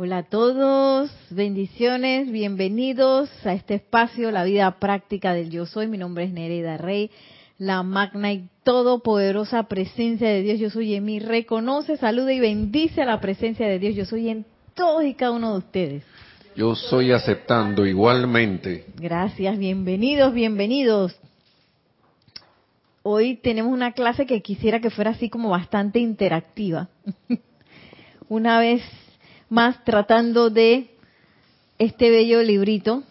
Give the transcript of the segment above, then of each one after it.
Hola a todos, bendiciones, bienvenidos a este espacio, la vida práctica del yo soy. Mi nombre es Nereida Rey, la magna y todopoderosa presencia de Dios. Yo soy en mí. Reconoce, saluda y bendice a la presencia de Dios. Yo soy en todos y cada uno de ustedes. Yo soy aceptando igualmente. Gracias, bienvenidos, bienvenidos. Hoy tenemos una clase que quisiera que fuera así como bastante interactiva. una vez más tratando de este bello librito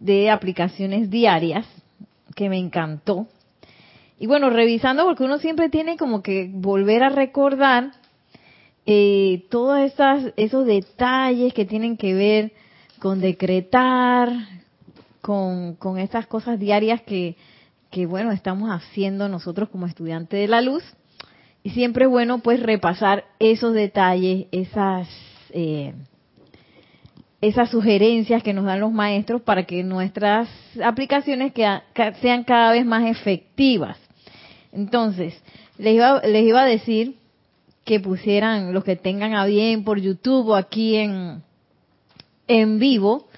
de aplicaciones diarias que me encantó. Y bueno, revisando porque uno siempre tiene como que volver a recordar eh, todos esas, esos detalles que tienen que ver con decretar, con, con estas cosas diarias que, que, bueno, estamos haciendo nosotros como estudiantes de la luz. Y siempre es bueno pues repasar esos detalles, esas, eh, esas sugerencias que nos dan los maestros para que nuestras aplicaciones sean cada vez más efectivas. Entonces, les iba, les iba a decir que pusieran los que tengan a bien por YouTube o aquí en, en vivo,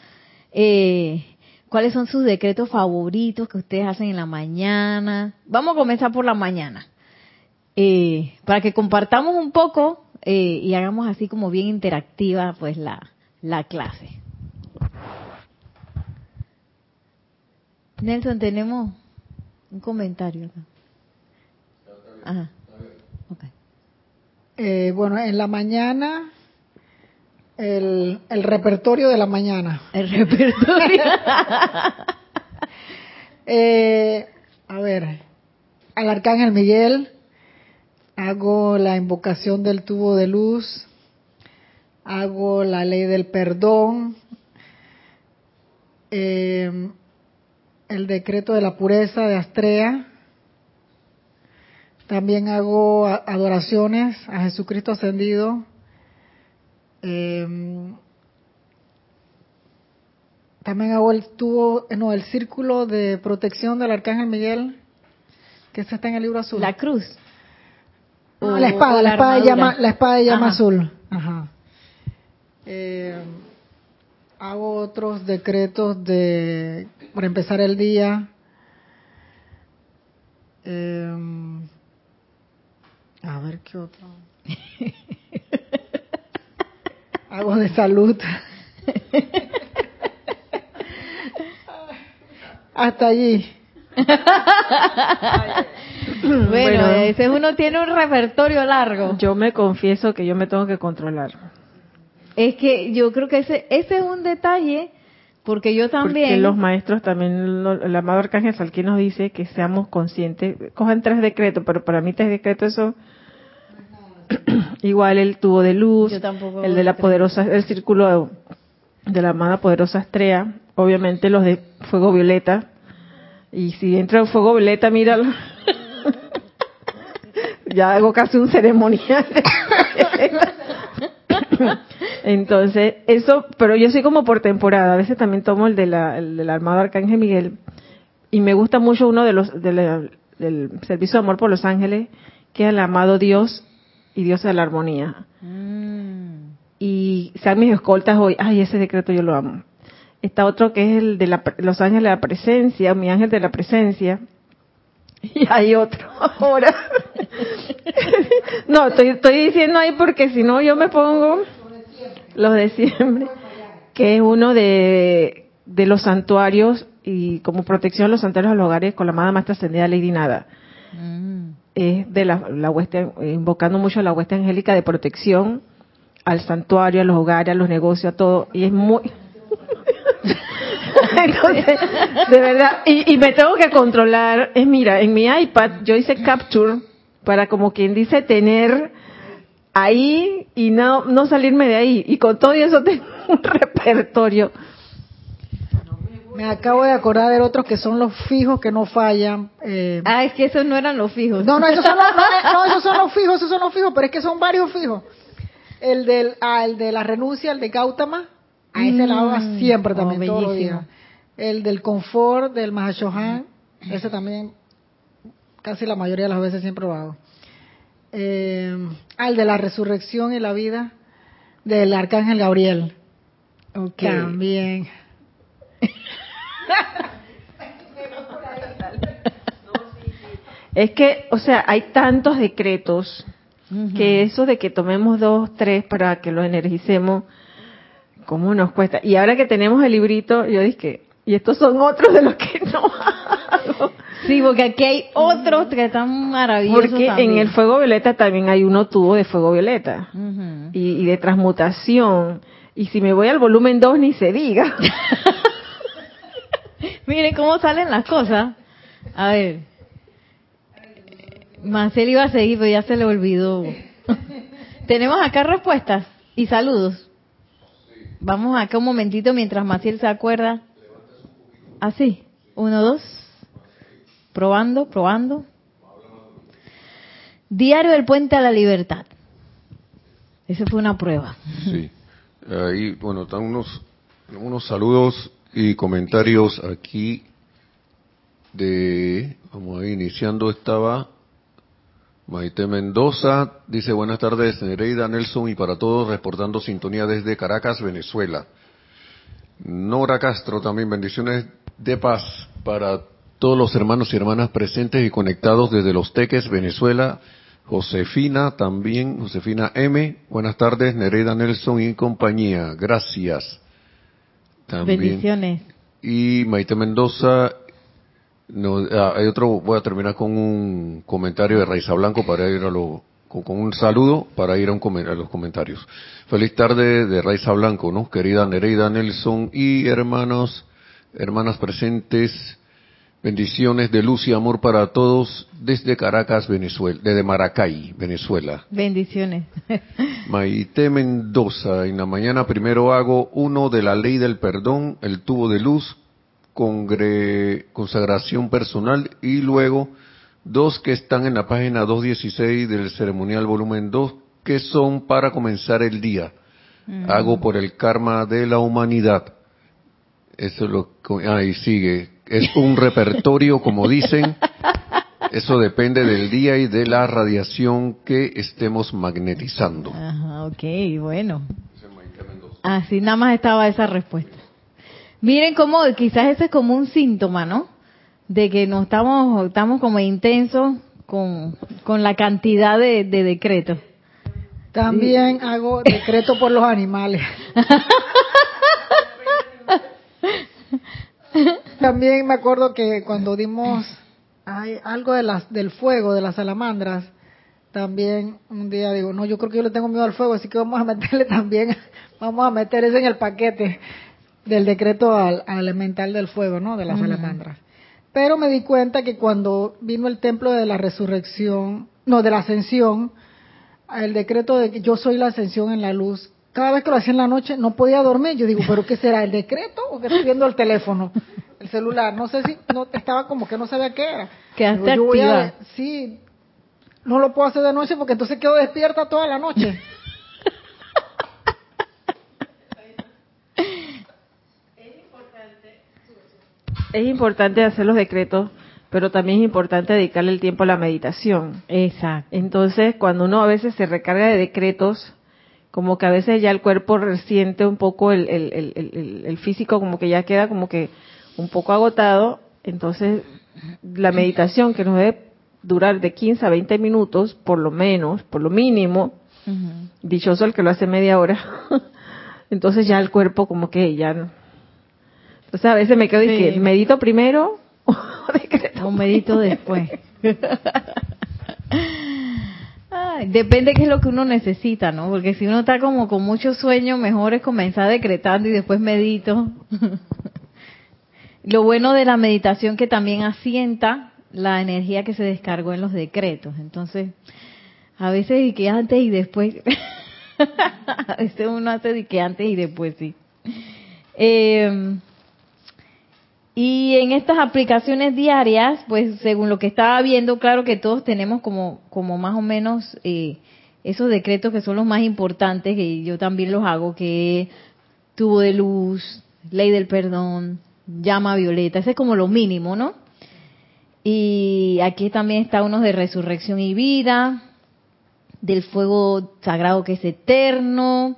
eh, cuáles son sus decretos favoritos que ustedes hacen en la mañana. Vamos a comenzar por la mañana. Eh, para que compartamos un poco eh, y hagamos así como bien interactiva pues la, la clase. Nelson, tenemos un comentario acá. Ajá. Eh, bueno, en la mañana, el, el, repertorio de la mañana. El repertorio. eh, a ver, al Arcángel Miguel, hago la invocación del tubo de luz, hago la ley del perdón, eh, el decreto de la pureza de Astrea, también hago adoraciones a Jesucristo ascendido. Eh, también hago el tubo, no, el círculo de protección del Arcángel Miguel, que está en el libro azul. La cruz. No, la espada, la, espada de llama, la espada de llama azul. Ajá. Eh, hago otros decretos de, para empezar el día. Eh, a ver qué otro. hago de salud. Hasta allí. Bueno, ese uno tiene un repertorio largo. Yo me confieso que yo me tengo que controlar. Es que yo creo que ese, ese es un detalle, porque yo también... Porque los maestros también, el amado Arcángel Salquí nos dice que seamos conscientes, cojan tres decretos, pero para mí tres decretos eso... Igual el tubo de luz, el de la poderosa, el círculo de la amada poderosa estrella, obviamente los de fuego violeta, y si entra el fuego violeta, míralo. Ya hago casi un ceremonial. Entonces, eso, pero yo soy como por temporada. A veces también tomo el de la, el de la Armada Arcángel Miguel. Y me gusta mucho uno de los, del servicio de amor por los ángeles, que es el amado Dios y Dios de la armonía. Mm. Y sean mis escoltas hoy. Ay, ese decreto yo lo amo. Está otro que es el de los ángeles de la presencia, mi ángel de la presencia. Y hay otro ahora. no, estoy, estoy diciendo ahí porque si no yo me pongo los de siempre, que es uno de, de los santuarios y como protección de los santuarios a los hogares con la amada Maestra Ascendida Lady Nada. Mm. Es de la, la hueste, invocando mucho a la hueste angélica de protección al santuario, a los hogares, a los negocios, a todo. Y es muy, Entonces, de verdad, y, me tengo que controlar. Es mira, en mi iPad yo hice capture para como quien dice tener ahí y no no salirme de ahí. Y con todo eso tengo un repertorio. Me acabo de acordar de otros que son los fijos que no fallan. Eh. Ah, es que esos no eran los fijos. No, no, esos son los, no, esos son los fijos, esos son los fijos, pero es que son varios fijos. El del, ah, el de la renuncia, el de Gautama, a ese lado mm. siempre también, oh, todos El del confort del Mahashohan, ese también casi la mayoría de las veces siempre lo hago. Eh, al de la resurrección y la vida. del arcángel Gabriel. También. Es que, o sea, hay tantos decretos que eso de que tomemos dos, tres para que los energicemos, ¿cómo nos cuesta? Y ahora que tenemos el librito, yo dije, y estos son otros de los que no hago. Sí, porque aquí hay otros que están maravillosos. Porque en el fuego violeta también hay uno tubo de fuego violeta y, y, de transmutación. Y si me voy al volumen 2, ni se diga. Miren cómo salen las cosas. A ver. Marcel iba a seguir, pero ya se le olvidó. Tenemos acá respuestas y saludos. Vamos acá un momentito mientras Maciel se acuerda. Así. Uno, dos. Probando, probando. Diario del Puente a la Libertad. Esa fue una prueba. Sí. Ahí, bueno, están unos, unos saludos y comentarios aquí de, vamos a ir iniciando, estaba Maite Mendoza, dice buenas tardes, Nereida Nelson y para todos, reportando sintonía desde Caracas, Venezuela. Nora Castro también, bendiciones de paz para todos los hermanos y hermanas presentes y conectados desde Los Teques, Venezuela. Josefina también, Josefina M. Buenas tardes, Nereida Nelson y compañía. Gracias. Bendiciones. Y Maite Mendoza, no, ah, hay otro, voy a terminar con un comentario de Raiza Blanco para ir a lo, con, un saludo para ir a, un, a los comentarios. Feliz tarde de Raiza Blanco, ¿no? Querida Nereida Nelson y hermanos, hermanas presentes, bendiciones de luz y amor para todos desde Caracas, Venezuela, desde Maracay, Venezuela. Bendiciones. Maite Mendoza, en la mañana primero hago uno de la ley del perdón, el tubo de luz, consagración personal y luego dos que están en la página 216 del ceremonial volumen 2 que son para comenzar el día. Mm. Hago por el karma de la humanidad. Eso es lo ahí sigue. Es un repertorio, como dicen. Eso depende del día y de la radiación que estemos magnetizando. Ajá, ok, bueno. Así nada más estaba esa respuesta. Miren cómo quizás ese es como un síntoma, ¿no? De que no estamos, estamos como intensos con, con la cantidad de, decretos. También hago decreto por los animales. También me acuerdo que cuando dimos hay algo de las, del fuego, de las salamandras, también un día digo, no, yo creo que yo le tengo miedo al fuego, así que vamos a meterle también, vamos a meter eso en el paquete del decreto al, elemental del fuego, ¿no? De las salamandras. Pero me di cuenta que cuando vino el templo de la resurrección, no, de la ascensión, el decreto de que yo soy la ascensión en la luz, cada vez que lo hacía en la noche no podía dormir. Yo digo, ¿pero qué será? ¿El decreto o que estoy viendo el teléfono? El celular. No sé si, no, estaba como que no sabía qué era. Quedaste activa. sí, no lo puedo hacer de noche porque entonces quedo despierta toda la noche. es importante hacer los decretos, pero también es importante dedicarle el tiempo a la meditación. Exacto. Entonces, cuando uno a veces se recarga de decretos, como que a veces ya el cuerpo resiente un poco el, el, físico, como que ya queda como que un poco agotado, entonces la meditación que nos debe durar de 15 a 20 minutos, por lo menos, por lo mínimo, dichoso el que lo hace media hora, entonces ya el cuerpo como que ya o sea, a veces me quedo y que medito primero o medito después. depende qué es lo que uno necesita, ¿no? Porque si uno está como con mucho sueño, mejor es comenzar decretando y después medito. lo bueno de la meditación que también asienta la energía que se descargó en los decretos. Entonces, a veces y que antes y después. a veces uno hace de que antes y después, sí. Eh, y en estas aplicaciones diarias, pues según lo que estaba viendo, claro que todos tenemos como, como más o menos eh, esos decretos que son los más importantes, que yo también los hago, que tubo de luz, ley del perdón, llama violeta, ese es como lo mínimo, ¿no? Y aquí también está uno de resurrección y vida, del fuego sagrado que es eterno,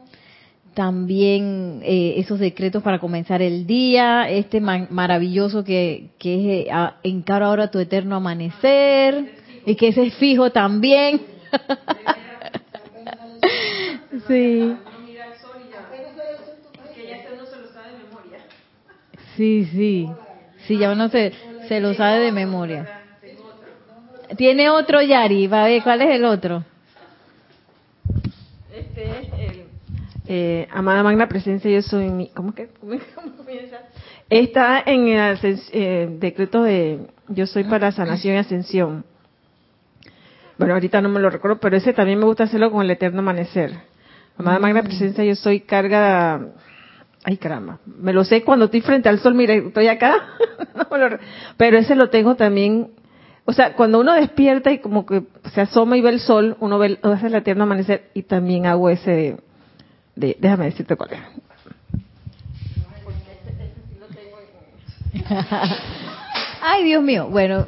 también eh, esos decretos para comenzar el día, este maravilloso que, que es eh, ahora tu eterno amanecer, y que ese es fijo también. sí. Sí, sí. Sí, ya uno se, se lo sabe de memoria. Tiene otro Yari, va a ver cuál es el otro. Este es el eh, Amada Magna Presencia, yo soy mi. ¿Cómo que? ¿Cómo, comienza? Está en el eh, decreto de Yo soy para sanación y ascensión. Bueno, ahorita no me lo recuerdo, pero ese también me gusta hacerlo con el eterno amanecer. Amada Magna mm. Presencia, yo soy carga. Ay, caramba. Me lo sé cuando estoy frente al sol, mire, estoy acá. pero ese lo tengo también. O sea, cuando uno despierta y como que se asoma y ve el sol, uno ve hace el eterno amanecer y también hago ese de, déjame decirte cuál es. Ay, Dios mío. Bueno,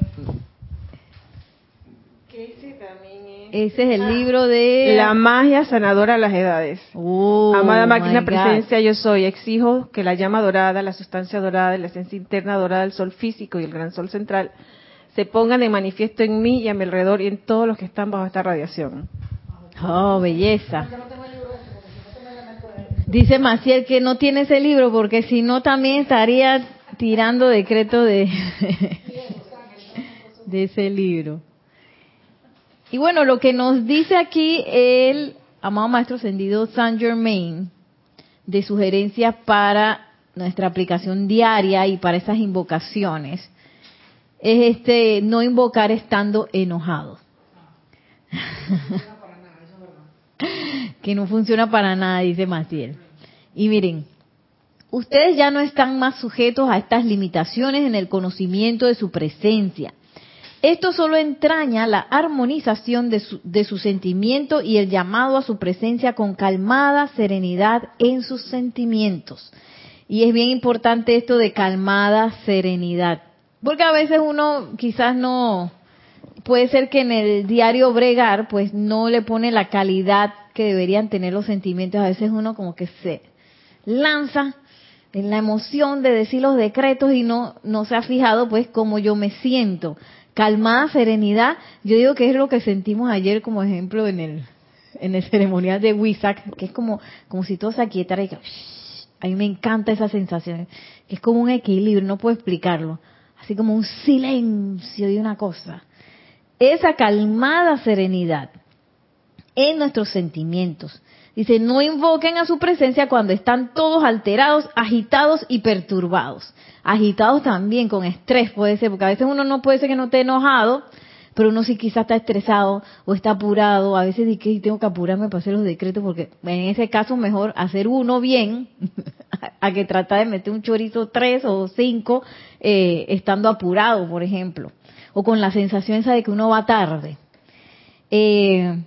Ese es el ah. libro de... La magia sanadora de las edades. Oh, Amada máquina presencia, yo soy. Exijo que la llama dorada, la sustancia dorada, la esencia interna dorada del sol físico y el gran sol central se pongan de manifiesto en mí y a mi alrededor y en todos los que están bajo esta radiación. Oh, belleza. Dice Maciel que no tiene ese libro porque si no también estaría tirando decreto de, ese libro. Y bueno, lo que nos dice aquí el amado Maestro Ascendido Saint Germain de sugerencias para nuestra aplicación diaria y para esas invocaciones es este no invocar estando enojado. que no funciona para nada, dice Maciel. Y miren, ustedes ya no están más sujetos a estas limitaciones en el conocimiento de su presencia esto solo entraña la armonización de su, de su, sentimiento y el llamado a su presencia con calmada serenidad en sus sentimientos. Y es bien importante esto de calmada serenidad, porque a veces uno quizás no, puede ser que en el diario bregar pues no le pone la calidad que deberían tener los sentimientos, a veces uno como que se lanza en la emoción de decir los decretos y no, no se ha fijado pues cómo yo me siento calmada serenidad, yo digo que es lo que sentimos ayer como ejemplo en el en ceremonial de Wisak, que es como como si todo se aquietara y que a mí me encanta esa sensación, que es como un equilibrio, no puedo explicarlo, así como un silencio de una cosa. Esa calmada serenidad en nuestros sentimientos. Dice, no invoquen a su presencia cuando están todos alterados, agitados y perturbados agitados también, con estrés puede ser, porque a veces uno no puede ser que no esté enojado, pero uno sí quizás está estresado o está apurado. A veces que tengo que apurarme para hacer los decretos, porque en ese caso mejor hacer uno bien a que tratar de meter un chorizo tres o cinco eh, estando apurado, por ejemplo, o con la sensación esa de que uno va tarde. Eh,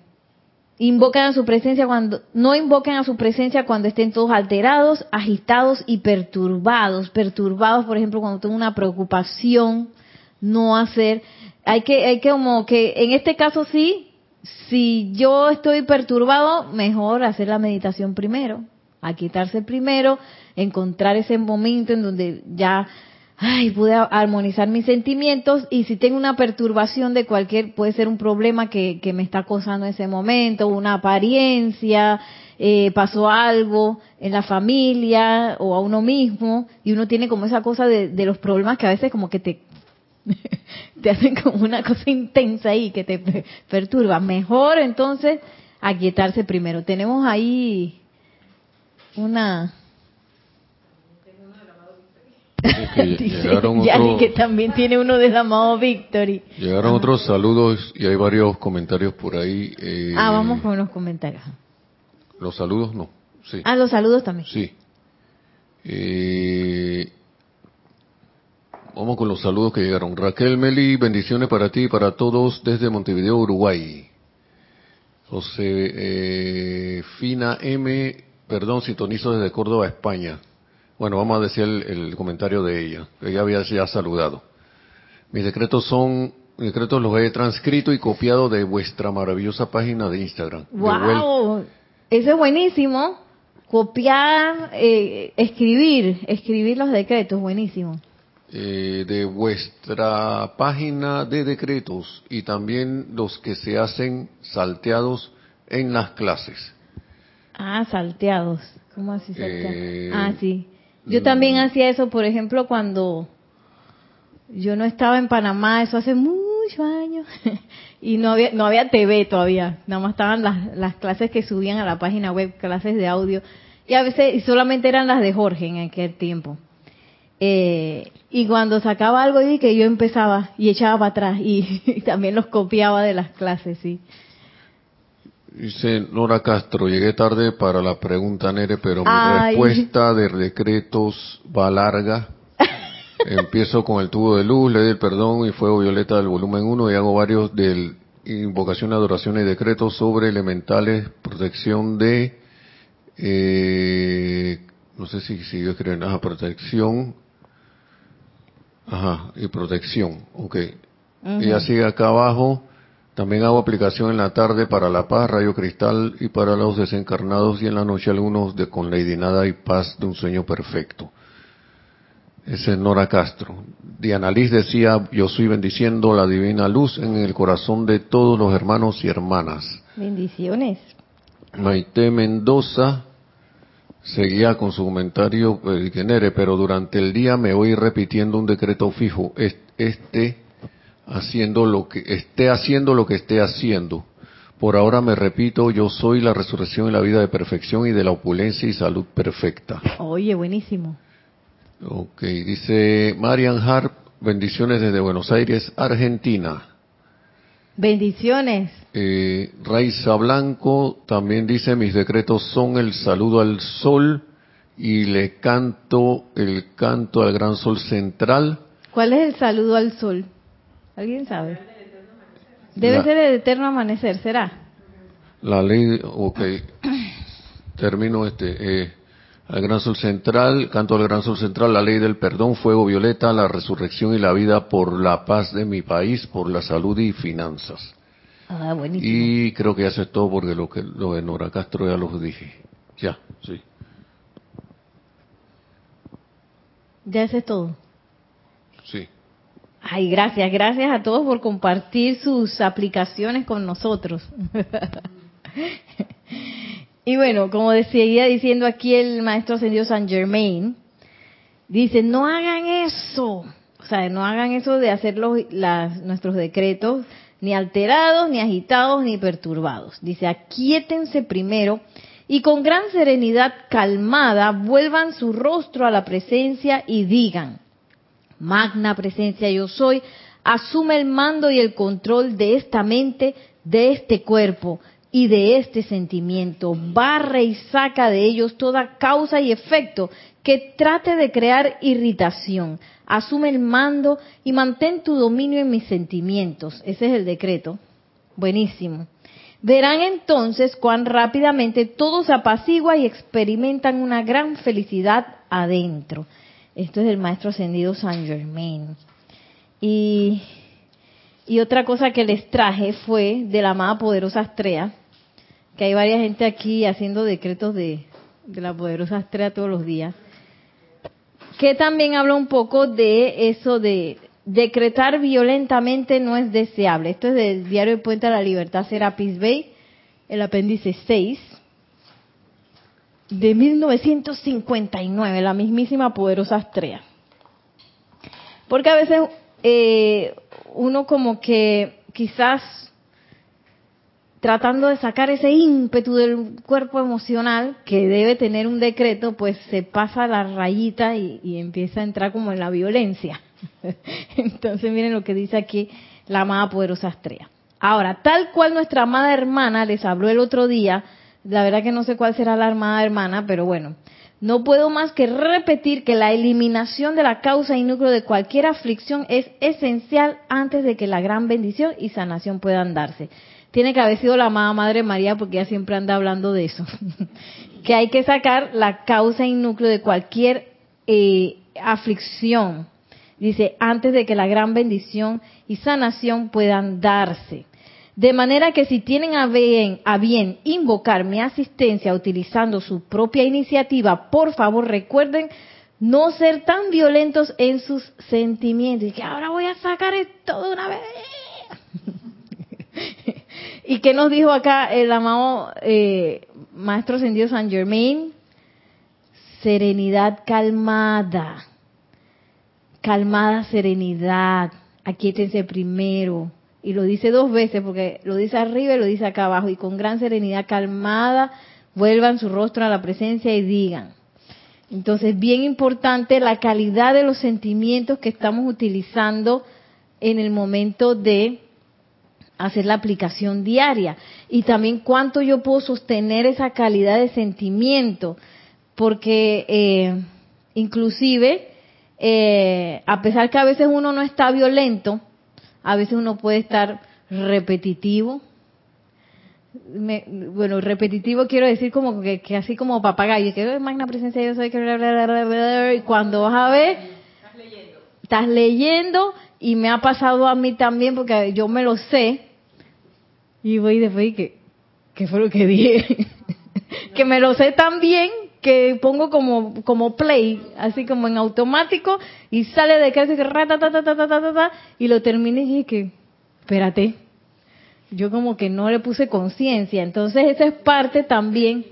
Invocan a su presencia cuando, no invoquen a su presencia cuando estén todos alterados, agitados y perturbados. Perturbados, por ejemplo, cuando tengo una preocupación, no hacer, hay que, hay que como que, en este caso sí, si yo estoy perturbado, mejor hacer la meditación primero, a quitarse primero, encontrar ese momento en donde ya ay, pude armonizar mis sentimientos y si tengo una perturbación de cualquier, puede ser un problema que, me está causando en ese momento, una apariencia, eh, pasó algo en la familia o a uno mismo y uno tiene como esa cosa de, de los problemas que a veces como que te, te hacen como una cosa intensa ahí que te perturba. Mejor entonces aquietarse primero. Tenemos ahí una llegaron que también tiene uno amado Victory. Llegaron otros saludos y hay varios comentarios por ahí. Eh, ah, vamos con los comentarios. Los saludos no, sí. Ah, los saludos también. Sí. Eh, vamos con los saludos que llegaron. Raquel Meli, bendiciones para ti y para todos desde Montevideo, Uruguay. José eh, Fina M, perdón, sintonizo desde Córdoba, España. Bueno, vamos a decir el, comentario de ella. Ella había ya saludado. Mis decretos son, mis decretos los he transcrito y copiado de vuestra maravillosa página de Instagram. ¡Wow! Eso es buenísimo. copiar, eh, escribir, escribir los decretos, buenísimo. Eh, de vuestra página de decretos y también los que se hacen salteados en las clases. Ah, salteados. ¿Cómo así salteados? Eh, ah, sí. Yo también mm. hacía eso, por ejemplo, cuando yo no estaba en Panamá, eso hace muchos años, y no había, no había TV todavía, nada más estaban las, las clases que subían a la página web, clases de audio, y a veces, y solamente eran las de Jorge en aquel tiempo. Eh, y cuando sacaba algo y que yo empezaba y echaba para atrás y, también los copiaba de las clases, sí. Dice Nora Castro, llegué tarde para la pregunta Nere, pero mi respuesta de decretos va larga. Empiezo con el tubo de luz, ley del perdón y fuego violeta del volumen 1 y hago varios de invocación, adoración y decretos sobre elementales, protección de, eh, no sé si siguió escribiendo, nada protección, ajá, y protección, ok. Y así acá abajo, también hago aplicación en la tarde para la paz, rayo cristal y para los desencarnados y en la noche algunos de con lady nada y paz de un sueño perfecto. Ese es Nora Castro. Diana Liz decía, yo soy bendiciendo la divina luz en el corazón de todos los hermanos y hermanas. Bendiciones. Maite Mendoza seguía con su comentario, pues, pero durante el día me voy repitiendo un decreto fijo, este haciendo lo que esté haciendo lo que esté haciendo. Por ahora me repito, yo soy la resurrección y la vida de perfección y de la opulencia y salud perfecta. Oye, buenísimo. Ok, dice Marian Harp, bendiciones desde Buenos Aires, Argentina. Bendiciones. Eh, Raiza Blanco también dice, mis decretos son el saludo al sol y le canto el canto al gran sol central. ¿Cuál es el saludo al sol? ¿Alguien sabe? Debe ser el eterno amanecer, ¿será? La ley, ok. Termino este. Eh, al gran sol central, canto al gran sol central, la ley del perdón, fuego violeta, la resurrección y la vida por la paz de mi país, por la salud y finanzas. Ah, buenísimo. Y creo que ya eso es todo porque lo que lo de Nora Castro ya lo dije. Ya, sí. Ya eso es todo. Sí. Ay, gracias, gracias a todos por compartir sus aplicaciones con nosotros. y bueno, como decía diciendo aquí el maestro ascendido San Germain, dice, no hagan eso, o sea, no hagan eso de hacer nuestros decretos ni alterados, ni agitados, ni perturbados. Dice, aquíétense primero y con gran serenidad calmada vuelvan su rostro a la presencia y digan, magna presencia yo soy, asume el mando y el control de esta mente, de este cuerpo y de este sentimiento. Barre y saca de ellos toda causa y efecto que trate de crear irritación. Asume el mando y mantén tu dominio en mis sentimientos. Ese es el decreto. Buenísimo. Verán entonces cuán rápidamente todo se apacigua y experimentan una gran felicidad adentro. Esto es del maestro ascendido San Germain. Y, otra cosa que les traje fue de la amada poderosa Astrea, que hay varias gente aquí haciendo decretos de, de la poderosa Astrea todos los días, que también habla un poco de eso de decretar violentamente no es deseable. Esto es del diario de Puente a la Libertad Serapis Bay, el apéndice 6 de 1959, la mismísima poderosa Astrea. Porque a veces eh, uno como que quizás tratando de sacar ese ímpetu del cuerpo emocional que debe tener un decreto, pues se pasa la rayita y, y empieza a entrar como en la violencia. Entonces miren lo que dice aquí la amada poderosa Astrea. Ahora, tal cual nuestra amada hermana les habló el otro día, la verdad que no sé cuál será la armada hermana, pero bueno, no puedo más que repetir que la eliminación de la causa y núcleo de cualquier aflicción es esencial antes de que la gran bendición y sanación puedan darse. Tiene que haber sido la amada Madre María porque ella siempre anda hablando de eso. que hay que sacar la causa y núcleo de cualquier eh, aflicción. Dice, antes de que la gran bendición y sanación puedan darse. De manera que si tienen a bien, a bien invocar mi asistencia utilizando su propia iniciativa, por favor recuerden no ser tan violentos en sus sentimientos. Y que ahora voy a sacar esto de una vez. ¿Y qué nos dijo acá el amado eh, Maestro Ascendido San Germain? Serenidad calmada. Calmada serenidad. Aquíétense primero. Y lo dice dos veces, porque lo dice arriba y lo dice acá abajo. Y con gran serenidad calmada, vuelvan su rostro a la presencia y digan. Entonces, bien importante la calidad de los sentimientos que estamos utilizando en el momento de hacer la aplicación diaria y también cuánto yo puedo sostener esa calidad de sentimiento porque eh, inclusive eh, a pesar que a veces uno no está violento a veces uno puede estar repetitivo bueno repetitivo quiero decir como que, así como papagayo que magna presencia yo soy que y cuando vas a ver estás leyendo estás leyendo y me ha pasado a mí también porque yo me lo sé y voy después que, ¿qué fue lo que dije? que me lo sé tan bien que pongo como, como play, así como en automático, y sale de casa y lo termine y dije que, espérate, yo como que no le puse conciencia, entonces esa es parte también,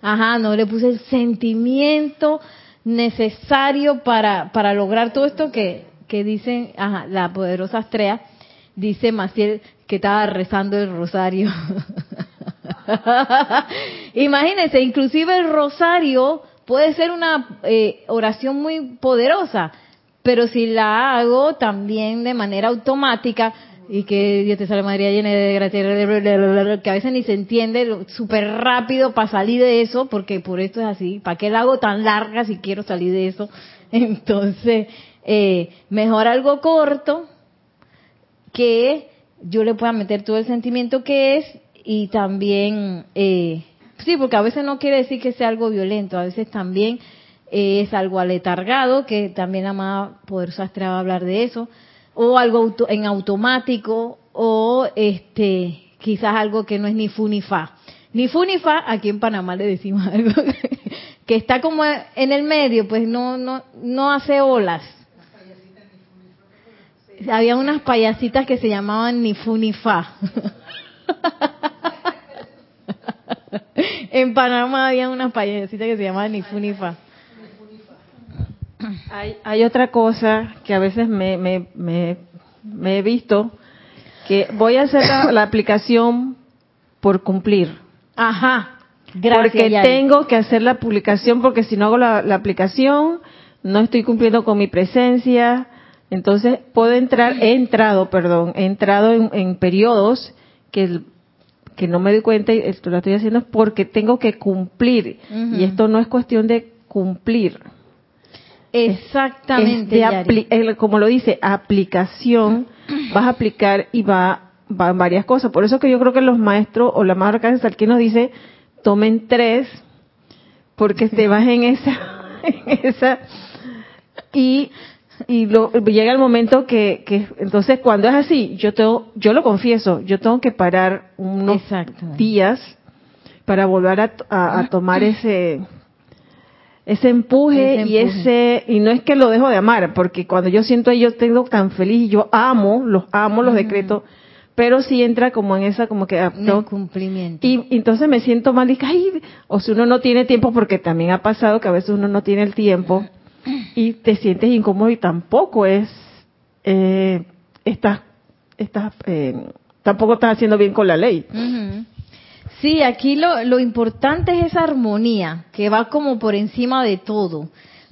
ajá, no le puse el sentimiento necesario para, para lograr todo esto que, que dicen, ajá, la poderosa Astrea, dice Maciel que estaba rezando el rosario. Imagínense, inclusive el rosario puede ser una eh, oración muy poderosa, pero si la hago también de manera automática, y que Dios te salve María llena de gracia, que a veces ni se entiende súper rápido para salir de eso, porque por esto es así, ¿para qué la hago tan larga si quiero salir de eso? Entonces, eh, mejor algo corto que yo le pueda meter todo el sentimiento que es y también, eh, sí, porque a veces no quiere decir que sea algo violento, a veces también es algo aletargado, que también la más poderosa va a hablar de eso, o algo en automático, o este quizás algo que no es ni fu ni fa. Ni fu ni fa, aquí en Panamá le decimos algo que está como en el medio, pues no, no, no hace olas. Había unas payasitas que se llamaban ni fu ni fa. en Panamá había unas payasitas que se llamaban ni fu ni fa. Hay, hay otra cosa que a veces me, me, me, he visto, que voy a hacer la, aplicación por cumplir. Ajá. Gracias, porque tengo que hacer la publicación, porque si no hago la, aplicación, no estoy cumpliendo con mi presencia. Entonces, puedo entrar, he entrado, perdón, he entrado en, en periodos que que no me doy cuenta y esto lo estoy haciendo es porque tengo que cumplir. Y esto no es cuestión de cumplir. Exactamente. como lo dice, aplicación, vas a aplicar y va, va varias cosas. Por eso que yo creo que los maestros o la marca de aquí nos dice, tomen tres, porque te vas en esa, en esa, y y lo, llega el momento que, que, entonces cuando es así, yo tengo, yo lo confieso, yo tengo que parar unos días para volver a, a, tomar ese ese empuje, y ese y no es que lo dejo de amar, porque cuando yo siento yo tengo tan feliz, yo amo, los amo los decretos, pero si entra como en esa como que ah, no, cumplimiento. Y, entonces me siento mal y ay, o si uno no tiene tiempo porque también ha pasado que a veces uno no tiene el tiempo y te sientes incómodo y tampoco es, eh, estás, estás, eh, tampoco estás haciendo bien con la ley. Sí, aquí lo, lo importante es esa armonía que va como por encima de todo.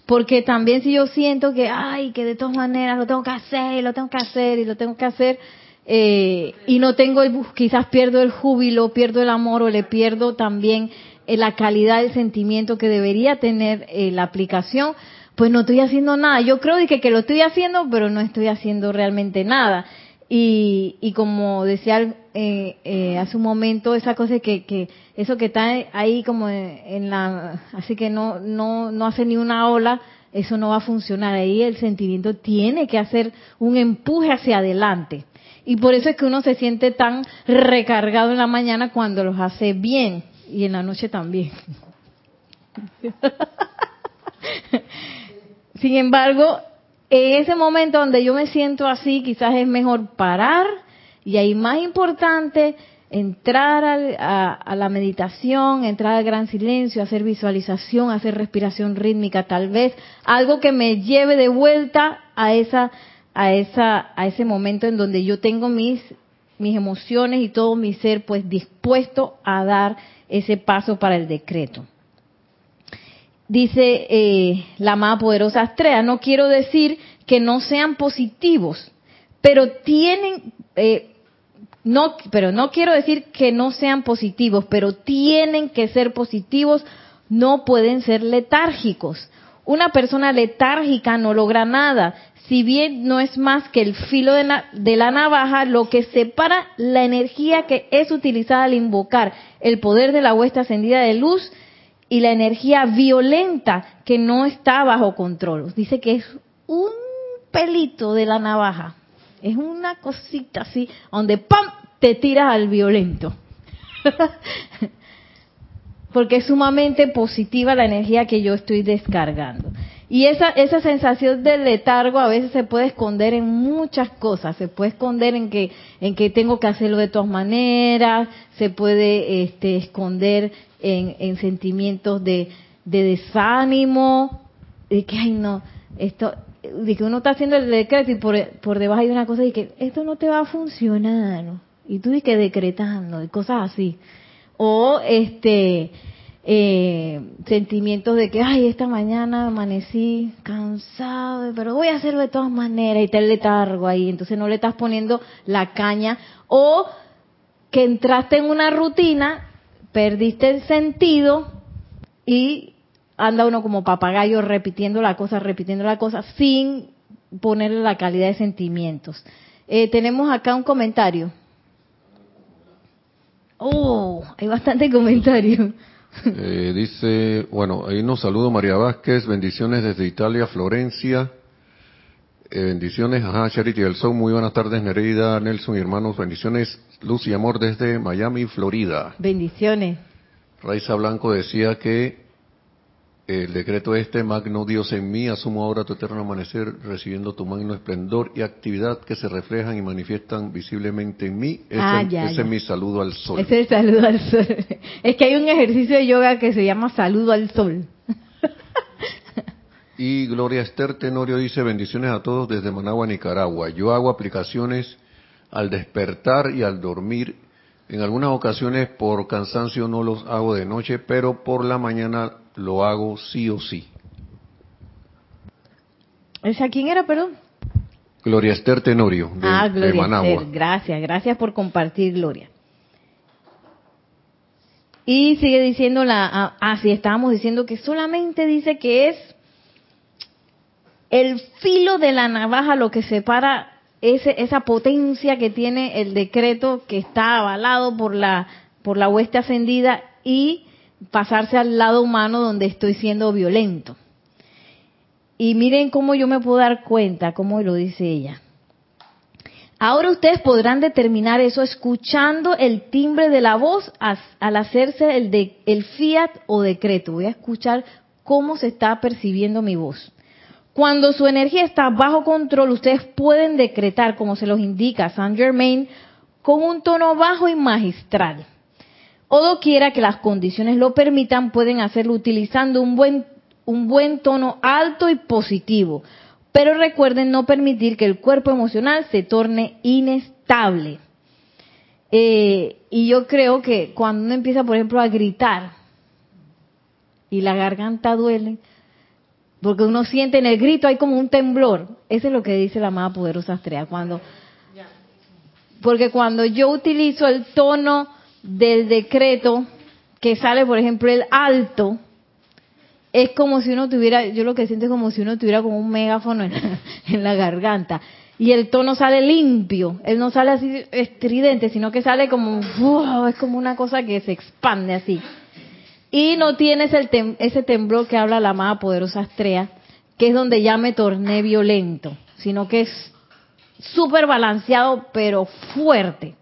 Porque también si yo siento que, ay, que de todas maneras lo tengo que hacer, lo tengo que hacer y lo tengo que hacer, eh, y no tengo el, quizás pierdo el júbilo, pierdo el amor o le pierdo también eh, la calidad del sentimiento que debería tener eh, la aplicación, pues no estoy haciendo nada. Yo creo que, que lo estoy haciendo, pero no estoy haciendo realmente nada. Y, y como decía eh, eh, hace un momento, esa cosa que, que eso que está ahí como en la, así que no, no, no hace ni una ola, eso no va a funcionar. Ahí el sentimiento tiene que hacer un empuje hacia adelante. Y por eso es que uno se siente tan recargado en la mañana cuando los hace bien y en la noche también. Sin embargo, en ese momento donde yo me siento así, quizás es mejor parar y ahí más importante entrar a, la meditación, entrar al gran silencio, hacer visualización, hacer respiración rítmica, tal vez algo que me lleve de vuelta a esa a esa a ese momento en donde yo tengo mis mis emociones y todo mi ser pues dispuesto a dar ese paso para el decreto. Dice eh, la amada poderosa Astrea, no quiero decir que no sean positivos, pero tienen, eh, no, pero no quiero decir que no sean positivos, pero tienen que ser positivos, no pueden ser letárgicos. Una persona letárgica no logra nada, si bien no es más que el filo de, de, la navaja, lo que separa la energía que es utilizada al invocar el poder de la huesta ascendida de luz y la energía violenta que no está bajo control. Dice que es un pelito de la navaja, es una cosita así, donde ¡pam! te tiras al violento. Porque es sumamente positiva la energía que yo estoy descargando. Y esa, esa sensación de letargo a veces se puede esconder en muchas cosas. Se puede esconder en que, en que tengo que hacerlo de todas maneras, se puede este, esconder en, sentimientos de, desánimo, de que, ay no, esto, de que uno está haciendo el decreto y por, por debajo hay una cosa de que esto no te va a funcionar, y tú dices que decretando, y cosas así. O este, eh, sentimientos de que, ay, esta mañana amanecí cansado, pero voy a hacerlo de todas maneras y te letargo ahí, entonces no le estás poniendo la caña. O que entraste en una rutina perdiste el sentido y anda uno como papagayo repitiendo la cosa, repitiendo la cosa, sin ponerle la calidad de sentimientos. Eh, tenemos acá un comentario. Oh, hay bastante comentario. Eh, dice, bueno, ahí nos saludo María Vázquez, bendiciones desde Italia, Florencia. Eh, bendiciones, ajá, Charity del Sol, muy buenas tardes, Nereida, Nelson y hermanos, bendiciones, luz y amor desde Miami, Florida. Bendiciones. Raiza Blanco decía que el decreto este, magno Dios en mí, asumo ahora tu eterno amanecer, recibiendo tu magno esplendor y actividad que se reflejan y manifiestan visiblemente en mí. Ese, ah, ese es mi saludo al sol. Ese es el saludo al sol. Es que hay un ejercicio de yoga que se llama saludo al sol. Y Gloria Esther Tenorio dice, bendiciones a todos desde Managua, Nicaragua. Yo hago aplicaciones al despertar y al dormir. En algunas ocasiones por cansancio no los hago de noche, pero por la mañana lo hago sí o sí. ¿Esa quién era, perdón? Gloria Esther Tenorio, de, ah, Gloria Esther. Gracias, gracias por compartir, Gloria. Y sigue diciendo la, ah, ah, sí, estábamos diciendo que solamente dice que es el filo de la navaja lo que separa esa potencia que tiene el decreto que está avalado por la, por la hueste ascendida y pasarse al lado humano donde estoy siendo violento. Y miren cómo yo me puedo dar cuenta, cómo lo dice ella. Ahora ustedes podrán determinar eso escuchando el timbre de la voz al hacerse el, de, el fiat o decreto. Voy a escuchar cómo se está percibiendo mi voz. Cuando su energía está bajo control, ustedes pueden decretar, como se los indica Saint Germain, con un tono bajo y magistral. O doquiera que las condiciones lo permitan, pueden hacerlo utilizando un buen, un buen tono alto y positivo. Pero recuerden no permitir que el cuerpo emocional se torne inestable. Eh, y yo creo que cuando uno empieza, por ejemplo, a gritar y la garganta duele, porque uno siente en el grito hay como un temblor. Eso es lo que dice la amada poderosa Astrea. Cuando, porque cuando yo utilizo el tono del decreto, que sale, por ejemplo, el alto, es como si uno tuviera, yo lo que siento es como si uno tuviera como un megáfono en la, garganta. Y el tono sale limpio, él no sale así estridente, sino que sale como, es como una cosa que se expande así. Y no tienes el ese temblor que habla la amada poderosa Astrea, que es donde ya me torné violento, sino que es súper balanceado, pero fuerte.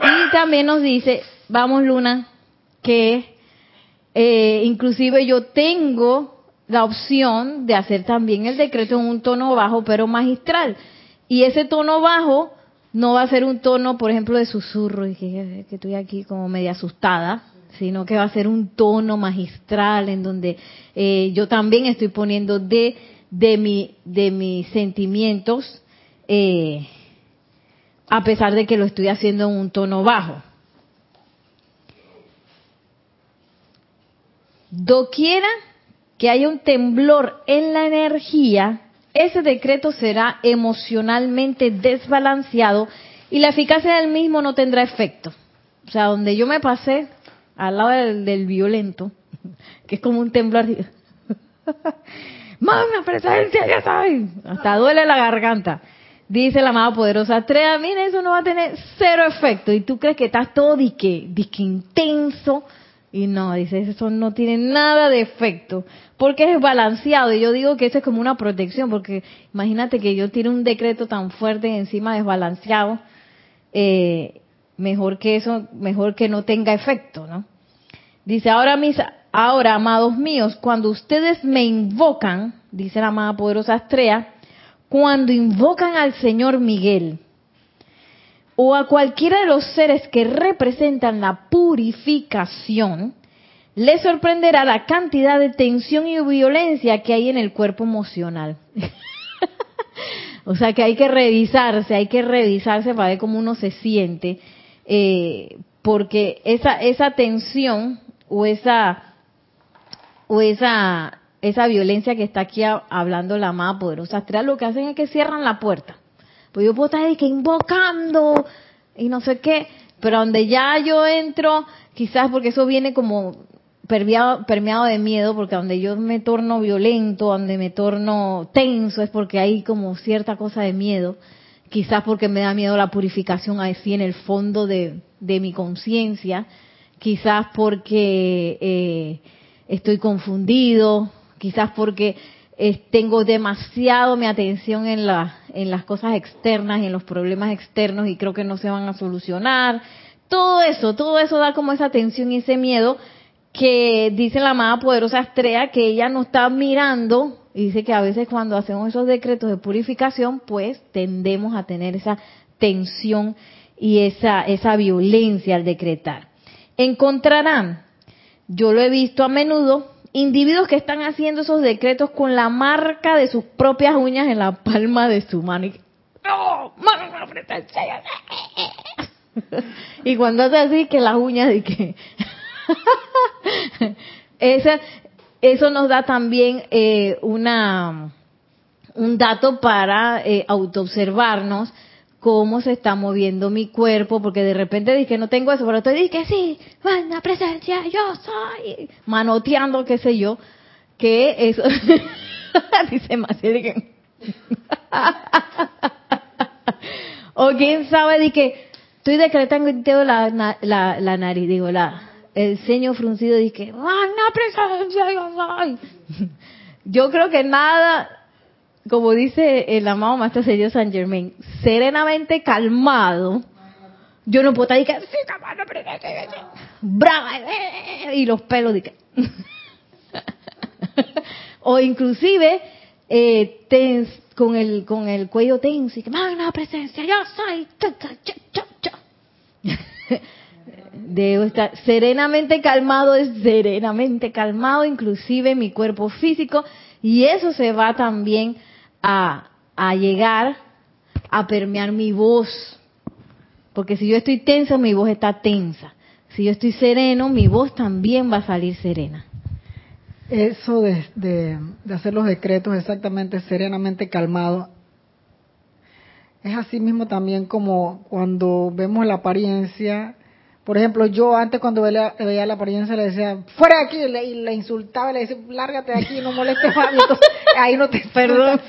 Y también nos dice, vamos Luna, que eh, inclusive yo tengo la opción de hacer también el decreto en un tono bajo, pero magistral. Y ese tono bajo no va a ser un tono, por ejemplo, de susurro, y que, estoy aquí como media asustada, sino que va a ser un tono magistral en donde eh, yo también estoy poniendo de, de, mi, de mis sentimientos, eh, a pesar de que lo estoy haciendo en un tono bajo. Doquiera que haya un temblor en la energía, ese decreto será emocionalmente desbalanceado y la eficacia del mismo no tendrá efecto. O sea, donde yo me pasé al lado del, violento, que es como un temblor, ¡Magna presencia, ya sabes! Hasta duele la garganta. Dice la amada poderosa Trea, mira, eso no va a tener cero efecto. Y tú crees que estás todo disque, disque intenso, y no, dice, eso no tiene nada de efecto, porque es balanceado. Y yo digo que eso es como una protección, porque imagínate que yo tiene un decreto tan fuerte encima desbalanceado, eh, mejor que eso, mejor que no tenga efecto, ¿no? Dice, ahora mis, ahora, amados míos, cuando ustedes me invocan, dice la amada poderosa Estrella, cuando invocan al Señor Miguel, o a cualquiera de los seres que representan la purificación, le sorprenderá la cantidad de tensión y violencia que hay en el cuerpo emocional. o sea que hay que revisarse, hay que revisarse para ver cómo uno se siente, eh, porque esa esa tensión o esa o esa esa violencia que está aquí hablando la más poderosa astral, lo que hacen es que cierran la puerta. Pues yo puedo estar que invocando y no sé qué, pero donde ya yo entro, quizás porque eso viene como permeado, permeado de miedo, porque donde yo me torno violento, donde me torno tenso, es porque hay como cierta cosa de miedo, quizás porque me da miedo la purificación así en el fondo de, mi conciencia, quizás porque eh, estoy confundido, quizás porque tengo demasiado mi atención en, la, en las cosas externas y en los problemas externos y creo que no se van a solucionar. Todo eso, todo eso da como esa tensión y ese miedo que dice la amada poderosa Estrella que ella no está mirando y dice que a veces cuando hacemos esos decretos de purificación pues tendemos a tener esa tensión y esa, esa violencia al decretar. Encontrarán, yo lo he visto a menudo, individuos que están haciendo esos decretos con la marca de sus propias uñas en la palma de su mano. Y, cuando hace así, que las uñas de que... eso nos da también eh, una un dato para eh, autoobservarnos cómo se está moviendo mi cuerpo, porque de repente dije, no tengo eso, pero estoy dije, sí, la presencia, yo soy, manoteando, qué sé yo, que eso, dice Maciel, o quién sabe, que estoy decretando la, la, la nariz, digo, la, el ceño fruncido, dije, magna presencia, yo soy. Yo creo que nada como dice el amado Maestro Señor San Germain, serenamente calmado, yo no puedo estar diciendo, brava, y los pelos, de o inclusive eh, con el con el cuello tenso y que magna presencia yo soy debo estar serenamente calmado es serenamente calmado inclusive mi cuerpo físico y eso se va también a, a llegar a permear mi voz. Porque si yo estoy tensa, mi voz está tensa. Si yo estoy sereno, mi voz también va a salir serena. Eso de, de, hacer los decretos exactamente serenamente calmado, es así mismo también como cuando vemos la apariencia por ejemplo, yo antes cuando veía, la apariencia le decía, fuera de aquí, y le, insultaba, le decía, lárgate de aquí, no molestes más. Entonces, ahí no te, perdón,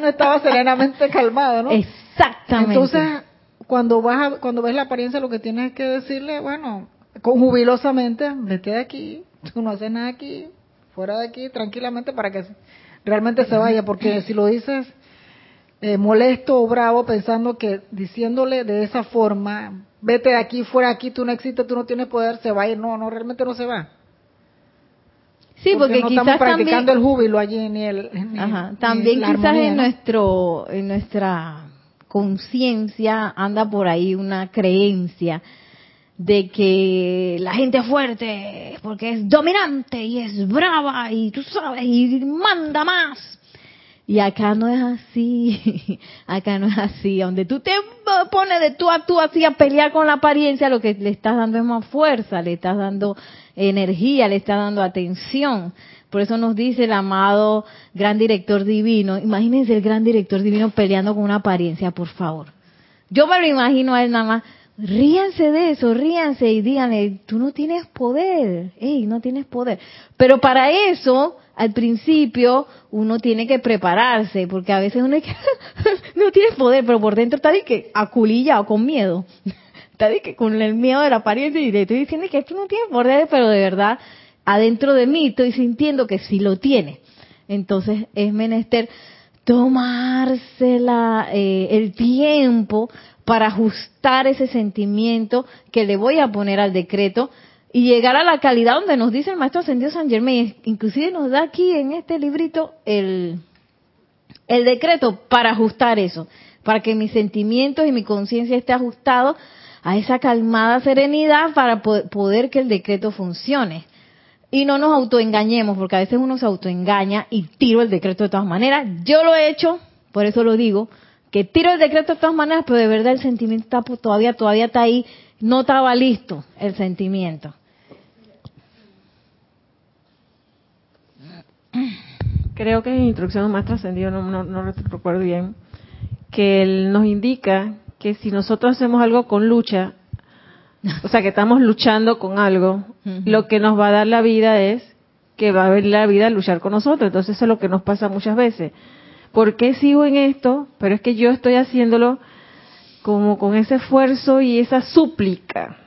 no estaba serenamente calmado, ¿no? Exactamente. Entonces, cuando vas cuando ves la apariencia, lo que tienes que decirle, bueno, con jubilosamente, vete de aquí, tú no haces nada aquí, fuera de aquí, tranquilamente, para que realmente se vaya, porque si lo dices eh, molesto o bravo pensando que diciéndole de esa forma, vete de aquí, fuera de aquí, tú no existes, tú no tienes poder, se va a ir. No, no, realmente no se va. Sí, porque, no quizás estamos practicando también, el júbilo allí ni el. ni- Ajá, también quizás armonía, en ¿no? nuestro, en nuestra conciencia anda por ahí una creencia de que la gente es fuerte porque es dominante y es brava y tú sabes y manda más. Y acá no es así, acá no es así. Donde tú te pones de tú a tú así a pelear con la apariencia, lo que le estás dando es más fuerza, le estás dando energía, le estás dando atención. Por eso nos dice el amado gran director divino. Imagínense el gran director divino peleando con una apariencia, por favor. Yo me lo imagino a él nada más. Ríanse de eso, ríanse y díganle, tú no tienes poder, ey, no tienes poder. Pero para eso, al principio, uno tiene que prepararse, porque a veces uno es que no tienes poder, pero por dentro está de que aculillado, con miedo. Está de que con el miedo de la apariencia y le estoy diciendo que tú no tienes poder, pero de verdad, adentro de mí estoy sintiendo que sí lo tiene. Entonces es menester tomarse la, eh, el tiempo para ajustar ese sentimiento que le voy a poner al decreto y llegar a la calidad donde nos dice el maestro ascendido San Germain. Inclusive nos da aquí en este librito el, el decreto para ajustar eso, para que mis sentimientos y mi conciencia esté ajustado a esa calmada serenidad para po- poder que el decreto funcione. Y no nos autoengañemos, porque a veces uno se autoengaña y tiro el decreto de todas maneras. Yo lo he hecho, por eso lo digo, que tiro el decreto de todas maneras, pero de verdad el sentimiento está todavía, todavía está ahí, no estaba listo el sentimiento. Creo que en instrucción más trascendido, no, no, no recuerdo bien, que él nos indica que si nosotros hacemos algo con lucha, o sea, que estamos luchando con algo, lo que nos va a dar la vida es que va a venir la vida a luchar con nosotros. Entonces eso es lo que nos pasa muchas veces. ¿Por qué sigo en esto? Pero es que yo estoy haciéndolo como con ese esfuerzo y esa súplica.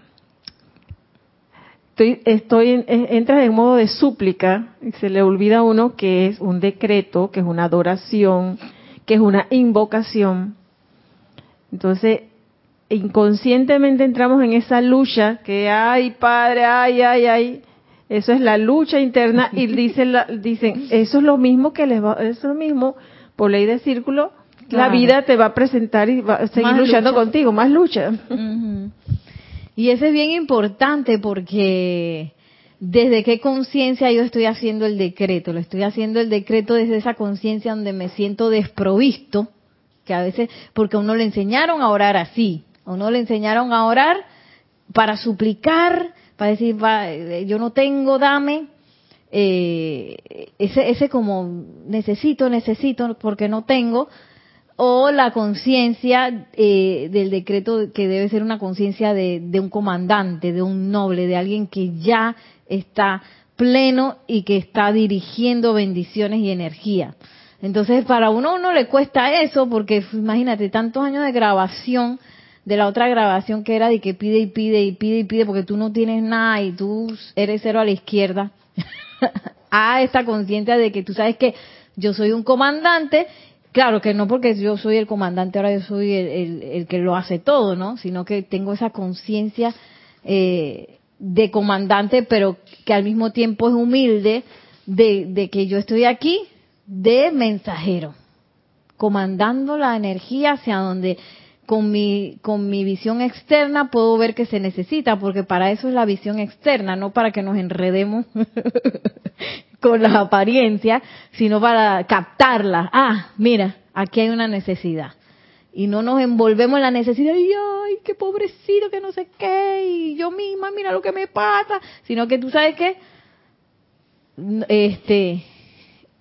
Estoy, estoy en- en- entra en modo de súplica y se le olvida a uno que es un decreto, que es una adoración, que es una invocación. Entonces, inconscientemente entramos en esa lucha que, ay, padre, ay, ay, ay. Eso es la lucha interna y dicen, la- dicen eso es lo mismo que les va, eso es lo mismo, por ley de círculo, la vida te va a presentar y va a seguir Más luchando lucha. contigo, más lucha. Y eso es bien importante porque desde qué conciencia yo estoy haciendo el decreto, lo estoy haciendo el decreto desde esa conciencia donde me siento desprovisto, que a veces, porque a uno le enseñaron a orar así, a uno le enseñaron a orar para suplicar, para decir, eh, yo no tengo, dame, eh, ese, ese como necesito, necesito, porque no tengo, o la conciencia eh, del decreto que debe ser una conciencia de, un comandante, de un noble, de alguien que ya está pleno y que está dirigiendo bendiciones y energía. Entonces, para uno uno le cuesta eso porque imagínate tantos años de grabación de la otra grabación que era de que pide y pide y pide y pide porque tú no tienes nada y tú eres cero a la izquierda. a esta conciencia de que tú sabes que yo soy un comandante Claro que no porque yo soy el comandante, ahora yo soy el, el- que lo hace todo, ¿no? Sino que tengo esa conciencia eh, de comandante, pero que al mismo tiempo es humilde de, de que yo estoy aquí de mensajero, comandando la energía hacia donde con mi, con mi visión externa puedo ver que se necesita, porque para eso es la visión externa, no para que nos enredemos con las apariencias, sino para captarla. Ah, mira, aquí hay una necesidad. Y no nos envolvemos en la necesidad ay, qué pobrecito, que no sé qué, y yo misma, mira lo que me pasa, sino que tú sabes que, este,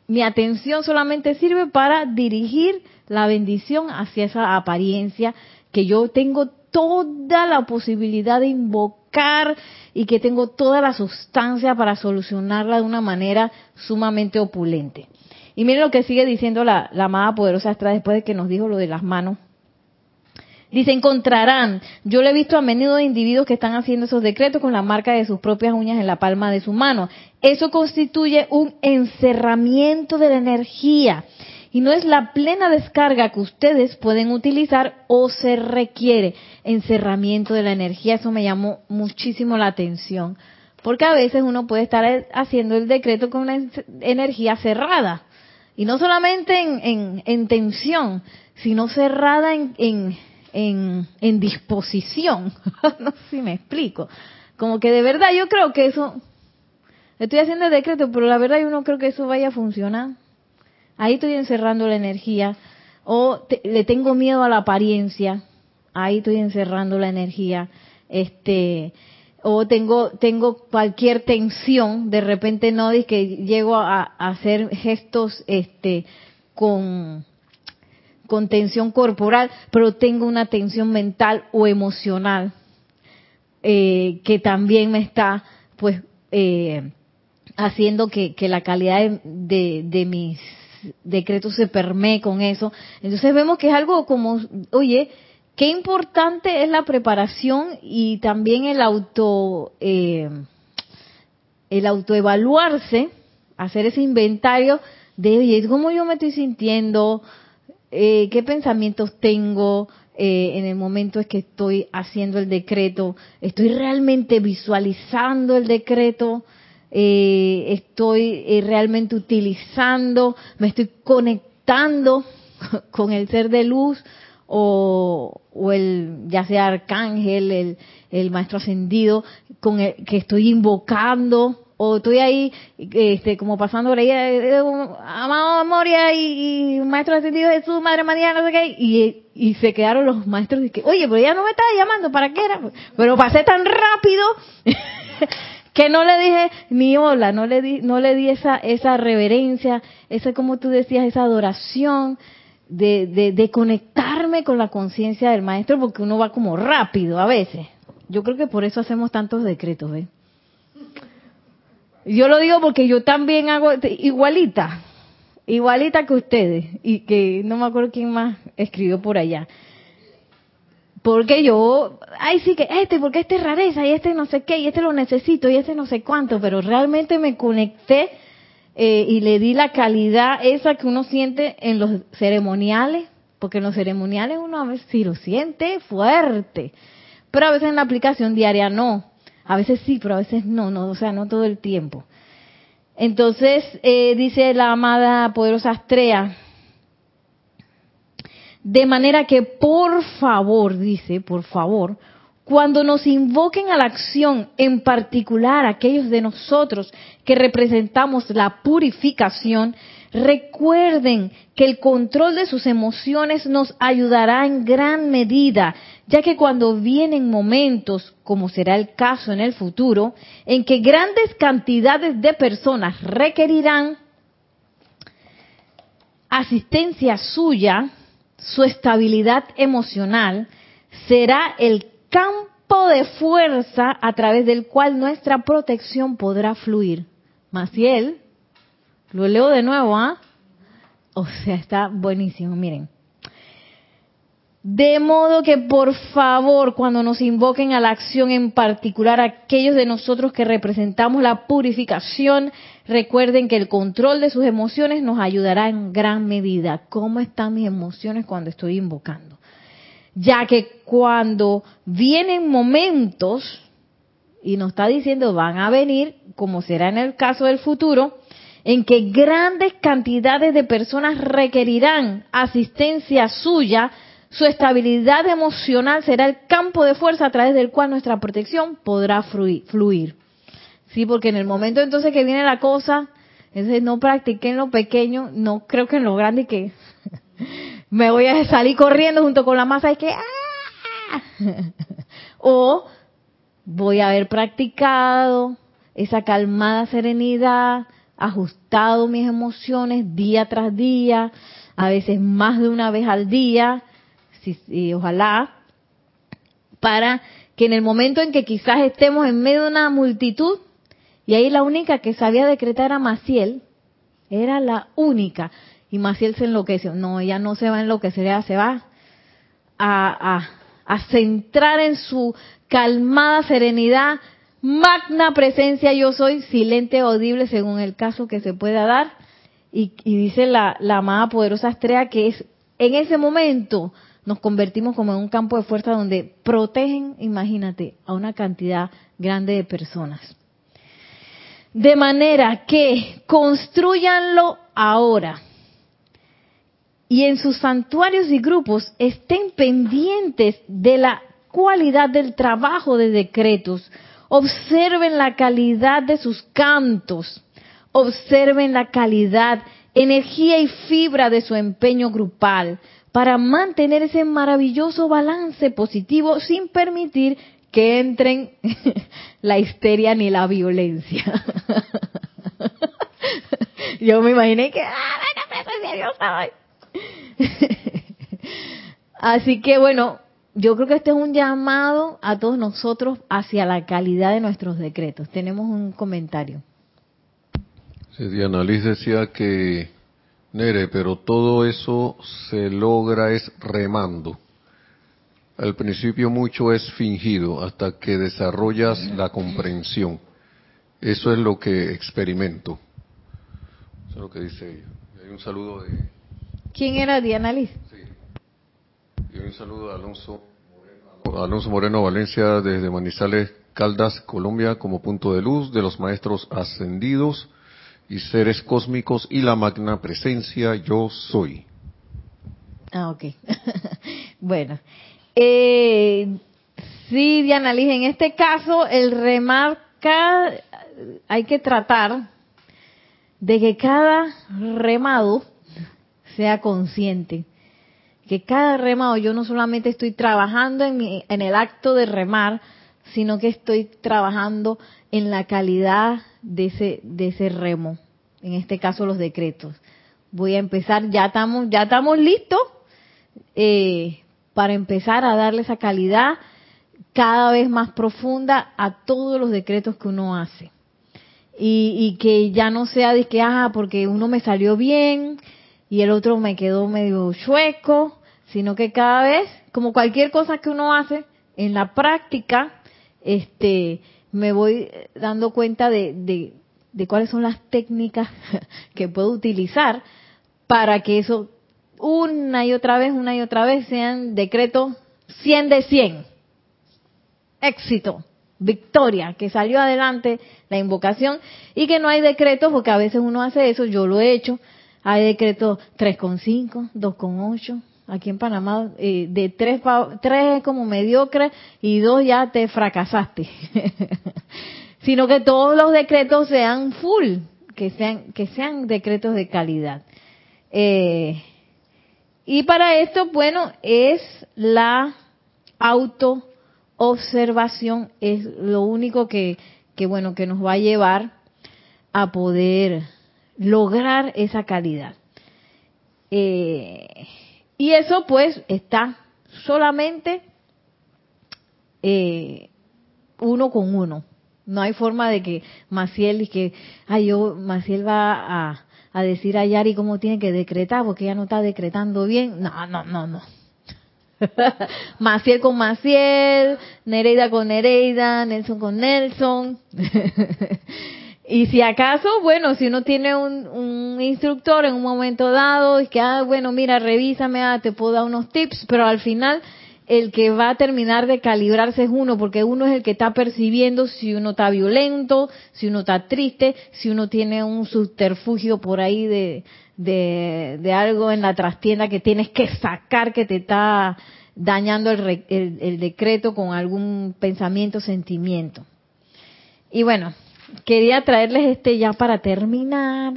mi atención solamente sirve para dirigir la bendición hacia esa apariencia que yo tengo toda la posibilidad de invocar y que tengo toda la sustancia para solucionarla de una manera sumamente opulente. Y miren lo que sigue diciendo la, la amada poderosa Astra después de que nos dijo lo de las manos. Dice, encontrarán, yo le he visto a menudo individuos que están haciendo esos decretos con la marca de sus propias uñas en la palma de su mano. Eso constituye un encerramiento de la energía y no es la plena descarga que ustedes pueden utilizar o se requiere encerramiento de la energía. Eso me llamó muchísimo la atención, porque a veces uno puede estar haciendo el decreto con una energía cerrada, y no solamente en, tensión, sino cerrada en, en disposición. no sé si me explico. Como que de verdad yo creo que eso, estoy haciendo el decreto, pero la verdad yo no creo que eso vaya a funcionar ahí estoy encerrando la energía, o le tengo miedo a la apariencia, ahí estoy encerrando la energía, este, o tengo tengo cualquier tensión, de repente no es que llego a, hacer gestos, este, con con tensión corporal, pero tengo una tensión mental o emocional eh, que también me está, pues, eh, haciendo que, la calidad de, de mis decreto se permee con eso. Entonces vemos que es algo como, oye, qué importante es la preparación y también el auto, eh, el autoevaluarse, hacer ese inventario de, oye, cómo yo me estoy sintiendo, eh, qué pensamientos tengo, eh, en el momento es que estoy haciendo el decreto, estoy realmente visualizando el decreto, eh, estoy eh, realmente utilizando, me estoy conectando con el ser de luz o, el ya sea arcángel, el, maestro ascendido con el que estoy invocando o estoy ahí este como pasando por ahí eh, amado Moria y, maestro ascendido Jesús madre María no sé qué y, y se quedaron los maestros y que oye pero ya no me estaba llamando para qué era pero pasé tan rápido que no le dije ni hola, no le di, no le di esa, esa reverencia, esa, como tú decías, esa adoración, de, de, conectarme con la conciencia del maestro, porque uno va como rápido a veces. Yo creo que por eso hacemos tantos decretos, ¿ves? Yo lo digo porque yo también hago igualita, igualita que ustedes, y que no me acuerdo quién más escribió por allá. Porque yo, ay sí que este, porque este es rareza y este no sé qué, y este lo necesito y este no sé cuánto, pero realmente me conecté eh, y le di la calidad esa que uno siente en los ceremoniales, porque en los ceremoniales uno a veces sí lo siente fuerte, pero a veces en la aplicación diaria no. A veces sí, pero a veces no, no, o sea, no todo el tiempo. Entonces, eh, dice la amada poderosa Astrea, de manera que, por favor, dice, por favor, cuando nos invoquen a la acción, en particular aquellos de nosotros que representamos la purificación, recuerden que el control de sus emociones nos ayudará en gran medida, ya que cuando vienen momentos, como será el caso en el futuro, en que grandes cantidades de personas requerirán asistencia suya, su estabilidad emocional será el campo de fuerza a través del cual nuestra protección podrá fluir. Maciel, lo leo de nuevo, ¿ah? O sea, está buenísimo, miren. De modo que por favor, cuando nos invoquen a la acción en particular, aquellos de nosotros que representamos la purificación, recuerden que el control de sus emociones nos ayudará en gran medida. ¿Cómo están mis emociones cuando estoy invocando? Ya que cuando vienen momentos, y nos está diciendo van a venir, como será en el caso del futuro, en que grandes cantidades de personas requerirán asistencia suya, su estabilidad emocional será el campo de fuerza a través del cual nuestra protección podrá fluir. Sí, porque en el momento entonces que viene la cosa, entonces no practiqué en lo pequeño, no creo que en lo grande que me voy a salir corriendo junto con la masa y que ¡ah! o voy a haber practicado esa calmada serenidad, ajustado mis emociones día tras día, a veces más de una vez al día, y ojalá, para que en el momento en que quizás estemos en medio de una multitud, y ahí la única que sabía decretar era Maciel, era la única, y Maciel se enloqueció, no, ella no se va a enloquecer, ella se va a centrar en su calmada serenidad, magna presencia yo soy, silente audible según el caso que se pueda dar, Y, dice la, la amada poderosa estrella que es en ese momento nos convertimos como en un campo de fuerza donde protegen, imagínate, a una cantidad grande de personas. De manera que construyanlo ahora. Y en sus santuarios y grupos estén pendientes de la cualidad del trabajo de decretos. Observen la calidad de sus cantos. Observen la calidad, energía y fibra de su empeño grupal para mantener ese maravilloso balance positivo sin permitir que entren la histeria ni la violencia. Yo me imaginé que, ah, Así que bueno, yo creo que este es un llamado a todos nosotros hacia la calidad de nuestros decretos. Tenemos un comentario. Sí, Diana Liz decía que, Nere, pero todo eso se logra es remando. Al principio mucho es fingido hasta que desarrollas la comprensión. Eso es lo que experimento. Eso es lo que dice ella. hay un saludo de... ¿Quién era Diana Liz? Sí. Y un saludo a Alonso Moreno, Alonso Moreno Valencia desde Manizales, Caldas, Colombia, como punto de luz de los maestros ascendidos y seres cósmicos y la magna presencia yo soy. Ah, ok. bueno, eh, sí, Diana Liz, en este caso el remarca, hay que tratar de que cada remado sea consciente. Que cada remado, yo no solamente estoy trabajando en, en el acto de remar, sino que estoy trabajando en la calidad de ese, de ese remo. En este caso, los decretos. Voy a empezar, ya estamos, ya estamos listos. Eh, para empezar a darle esa calidad cada vez más profunda a todos los decretos que uno hace. Y, que ya no sea de que, ah, porque uno me salió bien y el otro me quedó medio chueco, sino que cada vez, como cualquier cosa que uno hace, en la práctica, este, me voy dando cuenta de, de cuáles son las técnicas que puedo utilizar para que eso una y otra vez, una y otra vez, sean decretos 100 de 100. Éxito, victoria, que salió adelante la invocación y que no hay decretos, porque a veces uno hace eso, yo lo he hecho, hay decretos 3,5, 2,8, aquí en Panamá, eh, de 3, 3 como mediocre y 2 ya te fracasaste. Sino que todos los decretos sean full, que sean, que sean decretos de calidad. Eh, y para esto, bueno, es la autoobservación, es lo único que, que, bueno, que nos va a llevar a poder lograr esa calidad. Eh, y eso pues está solamente eh, uno con uno. No hay forma de que Maciel y que, ay, yo, Maciel va a, decir a Yari cómo tiene que decretar, porque ella no está decretando bien. No, no, no, no. Maciel con Maciel, Nereida con Nereida, Nelson con Nelson. y si acaso, bueno, si uno tiene un, un, instructor en un momento dado, es que, ah, bueno, mira, revísame, ah, te puedo dar unos tips, pero al final el que va a terminar de calibrarse es uno, porque uno es el que está percibiendo si uno está violento, si uno está triste, si uno tiene un subterfugio por ahí de, de, algo en la trastienda que tienes que sacar que te está dañando el, el decreto con algún pensamiento, sentimiento. Y bueno, quería traerles este ya para terminar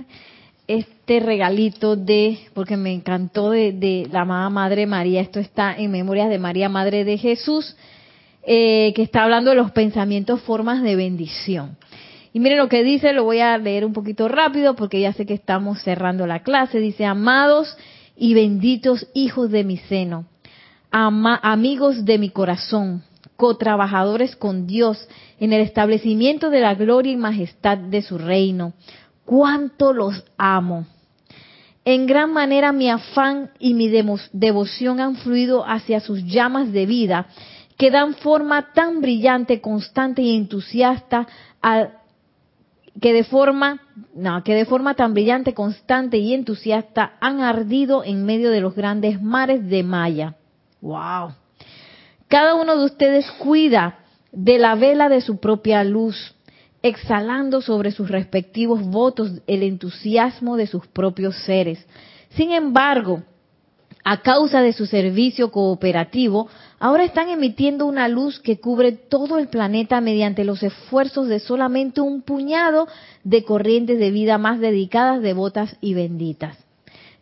este regalito de, porque me encantó de, la amada Madre María, esto está en Memorias de María, Madre de Jesús, eh, que está hablando de los pensamientos, formas de bendición. Y miren lo que dice, lo voy a leer un poquito rápido porque ya sé que estamos cerrando la clase. Dice, amados y benditos hijos de mi seno, amigos de mi corazón, cotrabajadores con Dios en el establecimiento de la gloria y majestad de su reino cuánto los amo. En gran manera mi afán y mi devoción han fluido hacia sus llamas de vida, que dan forma tan brillante, constante y entusiasta que de forma, que de forma tan brillante, constante y entusiasta han ardido en medio de los grandes mares de Maya. Wow. Cada uno de ustedes cuida de la vela de su propia luz, exhalando sobre sus respectivos votos el entusiasmo de sus propios seres. Sin embargo, a causa de su servicio cooperativo, ahora están emitiendo una luz que cubre todo el planeta mediante los esfuerzos de solamente un puñado de corrientes de vida más dedicadas, devotas y benditas.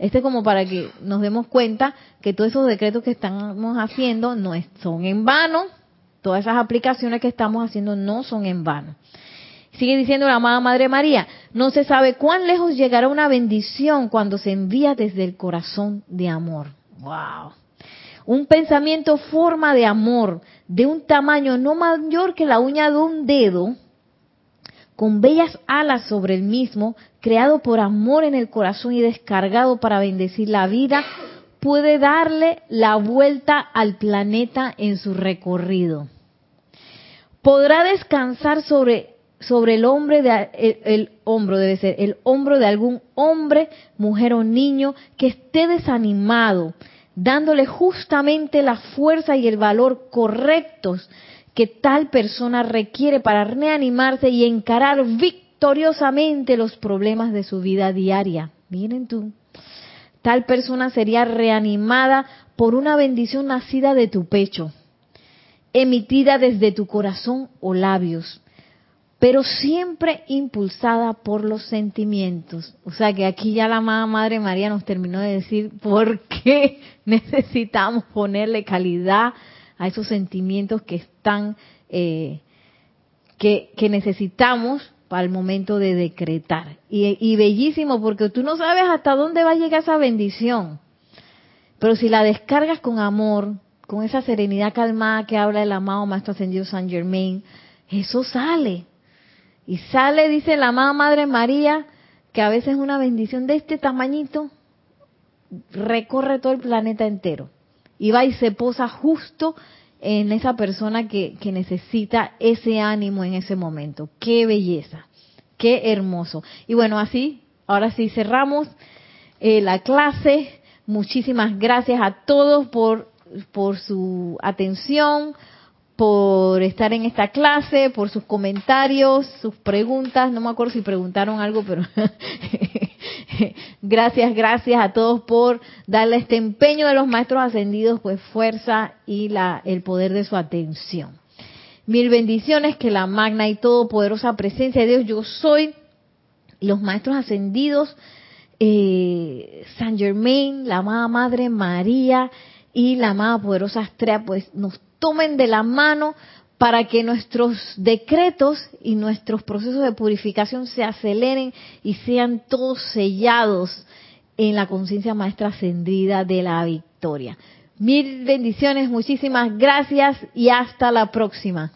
Este es como para que nos demos cuenta que todos esos decretos que estamos haciendo no son en vano, todas esas aplicaciones que estamos haciendo no son en vano. Sigue diciendo la amada Madre María, no se sabe cuán lejos llegará una bendición cuando se envía desde el corazón de amor. ¡Wow! Un pensamiento forma de amor de un tamaño no mayor que la uña de un dedo, con bellas alas sobre el mismo, creado por amor en el corazón y descargado para bendecir la vida, puede darle la vuelta al planeta en su recorrido. Podrá descansar sobre sobre el hombre de, hombro debe ser el hombro de algún hombre, mujer o niño que esté desanimado, dándole justamente la fuerza y el valor correctos que tal persona requiere para reanimarse y encarar victoriosamente los problemas de su vida diaria. Miren tú, tal persona sería reanimada por una bendición nacida de tu pecho, emitida desde tu corazón o labios pero siempre impulsada por los sentimientos. O sea que aquí ya la Madre María nos terminó de decir por qué necesitamos ponerle calidad a esos sentimientos que están, eh, que, necesitamos para el momento de decretar. Y, bellísimo, porque tú no sabes hasta dónde va a llegar esa bendición. Pero si la descargas con amor, con esa serenidad calmada que habla el amado Maestro Ascendido San Germain, eso sale y sale, dice la amada Madre María, que a veces una bendición de este tamañito recorre todo el planeta entero. Y va y se posa justo en esa persona que, necesita ese ánimo en ese momento. Qué belleza, qué hermoso. Y bueno, así, ahora sí cerramos eh, la clase. Muchísimas gracias a todos por, por su atención, por estar en esta clase, por sus comentarios, sus preguntas. No me acuerdo si preguntaron algo, pero gracias, gracias a todos por darle este empeño de los maestros ascendidos, pues fuerza y la, el poder de su atención. Mil bendiciones, que la magna y todopoderosa presencia de Dios, yo soy, los maestros ascendidos, eh, San Germain, la amada Madre María y la amada poderosa Astrea, pues nos tomen de la mano para que nuestros decretos y nuestros procesos de purificación se aceleren y sean todos sellados en la conciencia maestra ascendida de la victoria. Mil bendiciones, muchísimas gracias y hasta la próxima.